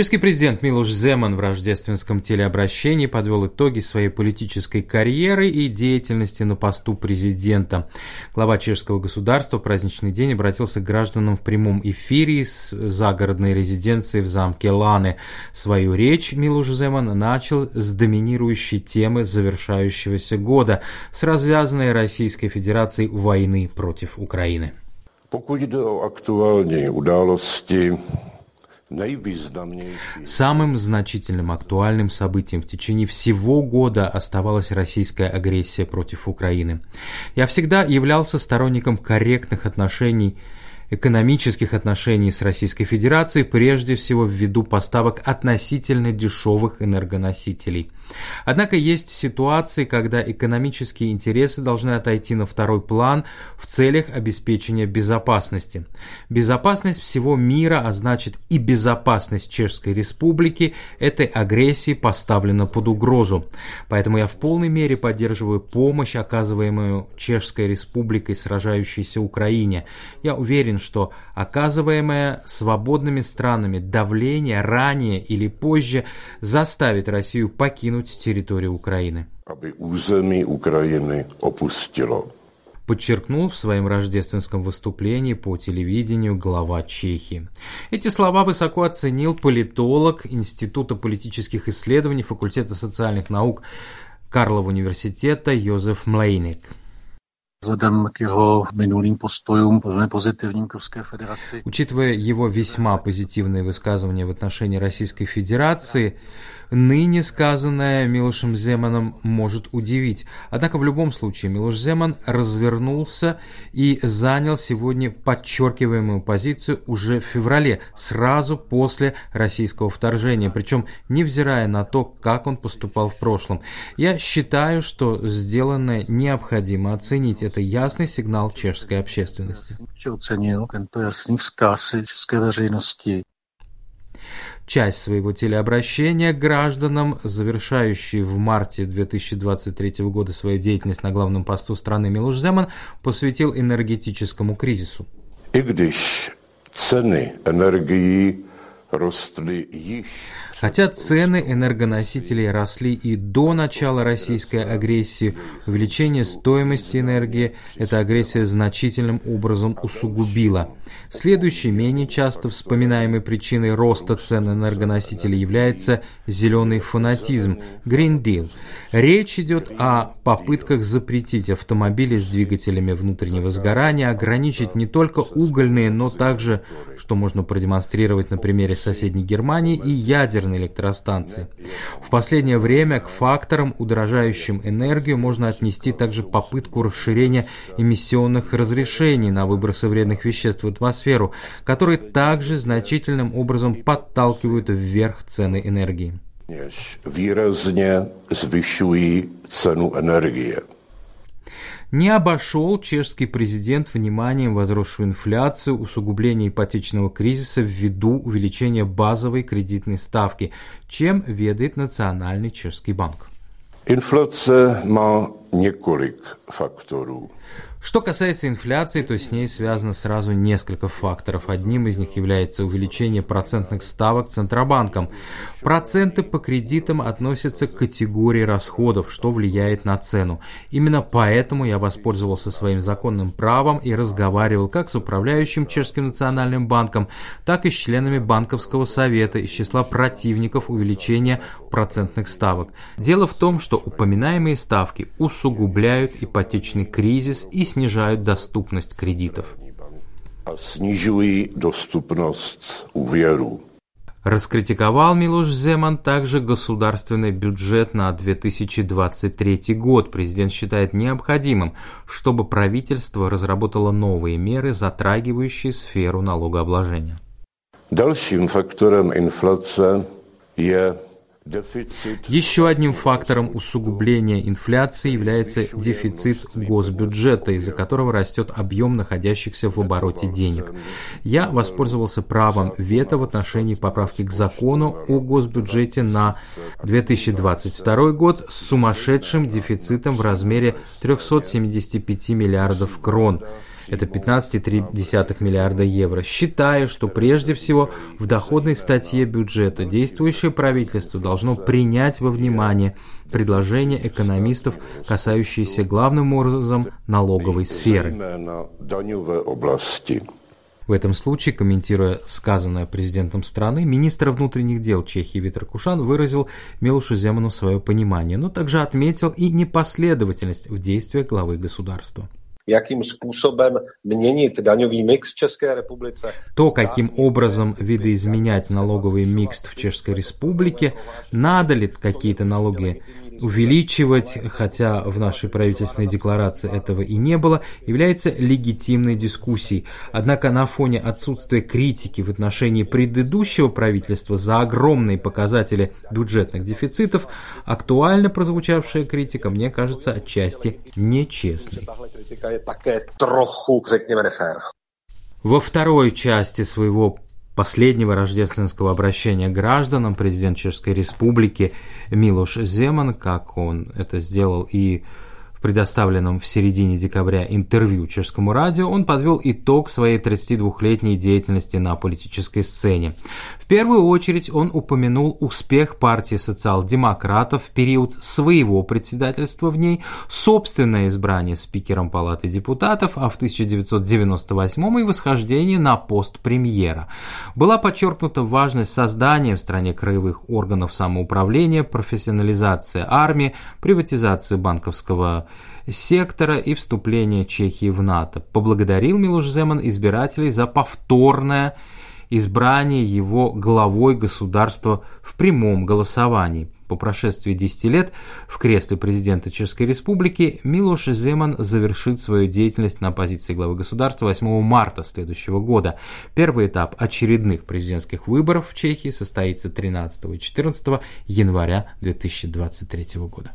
Чешский президент Милуш Земан в рождественском телеобращении подвел итоги своей политической карьеры и деятельности на посту президента. Глава чешского государства в праздничный день обратился к гражданам в прямом эфире с загородной резиденции в замке Ланы. Свою речь Милуш Земан начал с доминирующей темы завершающегося года, с развязанной Российской Федерацией войны против Украины. Pokud jde o aktuální Самым значительным актуальным событием в течение всего года оставалась российская агрессия против Украины. Я всегда являлся сторонником корректных отношений экономических отношений с Российской Федерацией, прежде всего ввиду поставок относительно дешевых энергоносителей. Однако есть ситуации, когда экономические интересы должны отойти на второй план в целях обеспечения безопасности. Безопасность всего мира, а значит и безопасность Чешской Республики этой агрессии поставлена под угрозу. Поэтому я в полной мере поддерживаю помощь, оказываемую Чешской Республикой сражающейся Украине. Я уверен, что оказываемое свободными странами давление ранее или позже заставит Россию покинуть территорию Украины. Aby území Ukrajiny opustilo. подчеркнул в своем рождественском выступлении по телевидению глава Чехии. Эти слова высоко оценил политолог Института политических исследований факультета социальных наук Карлова университета Йозеф Млейник vzhledem k jeho minulým postojům velmi pozitivním k. Учитывая его весьма позитивные высказывания в отношении Российской Федерации, ныне сказанное Милошем Земаном может удивить. Однако в любом случае Милош Земан развернулся и занял сегодня подчеркиваемую позицию уже в феврале, сразу после российского вторжения, причем невзирая на то, как он поступал в прошлом. Я считаю, что сделанное необходимо оценить. Это ясный сигнал чешской общественности. Часть своего телеобращения гражданам, завершающий в марте 2023 года свою деятельность на главном посту страны Милуш Земан, посвятил энергетическому кризису. И rostly již Хотя цены энергоносителей росли и до начала российской агрессии, увеличение стоимости энергии эта агрессия значительным образом усугубила. Следующей, менее часто вспоминаемой причиной роста цен энергоносителей является зеленый фанатизм – Green Deal. Речь идет о попытках запретить автомобили с двигателями внутреннего сгорания, ограничить не только угольные, но также, что можно продемонстрировать на примере соседней Германии, и ядерные электростанции. В последнее время к факторам, удорожающим энергию, можно отнести также попытку расширения эмиссионных разрешений на выбросы вредных веществ в атмосферу, которые также значительным образом подталкивают вверх цены энергии. výrazně zvyšují cenu. Не обошел чешский президент вниманием возросшую инфляцию, усугубление ипотечного кризиса ввиду увеличения базовой кредитной ставки, чем ведает Национальный чешский банк. Má několik faktorů. Что касается инфляции, то с ней связано сразу несколько факторов. Одним из них является увеличение процентных ставок Центробанком. Проценты по кредитам относятся к категории расходов, что влияет на цену. Именно поэтому я воспользовался своим законным правом и разговаривал как с управляющим Чешским национальным банком, так и с членами банковского совета из числа противников увеличения процентных ставок. Дело в том, что упоминаемые ставки усугубляют ипотечный кризис и снижают доступность кредитов. A snižují dostupnost úvěrů. Раскритиковал Милош Земан также государственный бюджет на 2023 год. Президент считает необходимым, чтобы правительство разработало новые меры, затрагивающие сферу налогообложения. Dalším faktorem inflace je еще одним фактором усугубления инфляции является дефицит госбюджета, из-за которого растет объем находящихся в обороте денег. Я воспользовался правом вето в отношении поправки к закону о госбюджете на 2022 год с сумасшедшим дефицитом в размере 375 миллиардов крон. Это 15,3 миллиарда евро, считая, что прежде всего в доходной статье бюджета действующее правительство должно принять во внимание предложения экономистов, касающиеся главным образом налоговой сферы. В этом случае, комментируя сказанное президентом страны, министр внутренних дел Чехии Витер Кушан выразил Милушу Земану свое понимание, но также отметил и непоследовательность в действиях главы государства jakým způsobem měnit daňový mix v České republice. То, каким образом видоизменять налоговый микс в Чешской Республике, надо ли какие-то налоги увеличивать, хотя в нашей правительственной декларации этого и не было, является легитимной дискуссией. Однако на фоне отсутствия критики в отношении предыдущего правительства за огромные показатели бюджетных дефицитов, актуально прозвучавшая критика, мне кажется, отчасти нечестной. Во второй части своего последнего рождественского обращения гражданам президент Чешской Республики Милош Земан, как он это сделал и в предоставленном в середине декабря интервью чешскому радио, он подвел итог своей 32-летней деятельности на политической сцене. В первую очередь он упомянул успех партии социал-демократов в период своего председательства в ней, собственное избрание спикером Палаты депутатов, а в 1998 и восхождение на пост премьера. Была подчеркнута важность создания в стране краевых органов самоуправления, профессионализация армии, приватизация банковского сектора и вступления Чехии в НАТО. Поблагодарил Милош Земан избирателей за повторное избрание его главой государства в прямом голосовании. По прошествии 10 лет в кресле президента Чешской Республики Милош Земан завершит свою деятельность на позиции главы государства 8 марта следующего года. Первый этап очередных президентских выборов в Чехии состоится 13 и 14 января 2023 года.